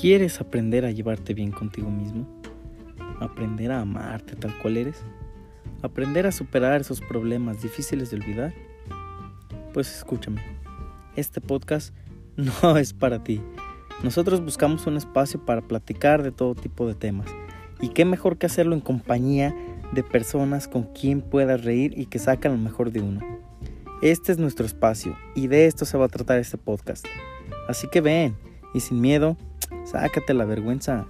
¿Quieres aprender a llevarte bien contigo mismo? ¿Aprender a amarte tal cual eres? ¿Aprender a superar esos problemas difíciles de olvidar? Pues escúchame, este podcast no es para ti. Nosotros buscamos un espacio para platicar de todo tipo de temas. Y qué mejor que hacerlo en compañía de personas con quien puedas reír y que sacan lo mejor de uno. Este es nuestro espacio y de esto se va a tratar este podcast. Así que ven y sin miedo, Sácate la vergüenza.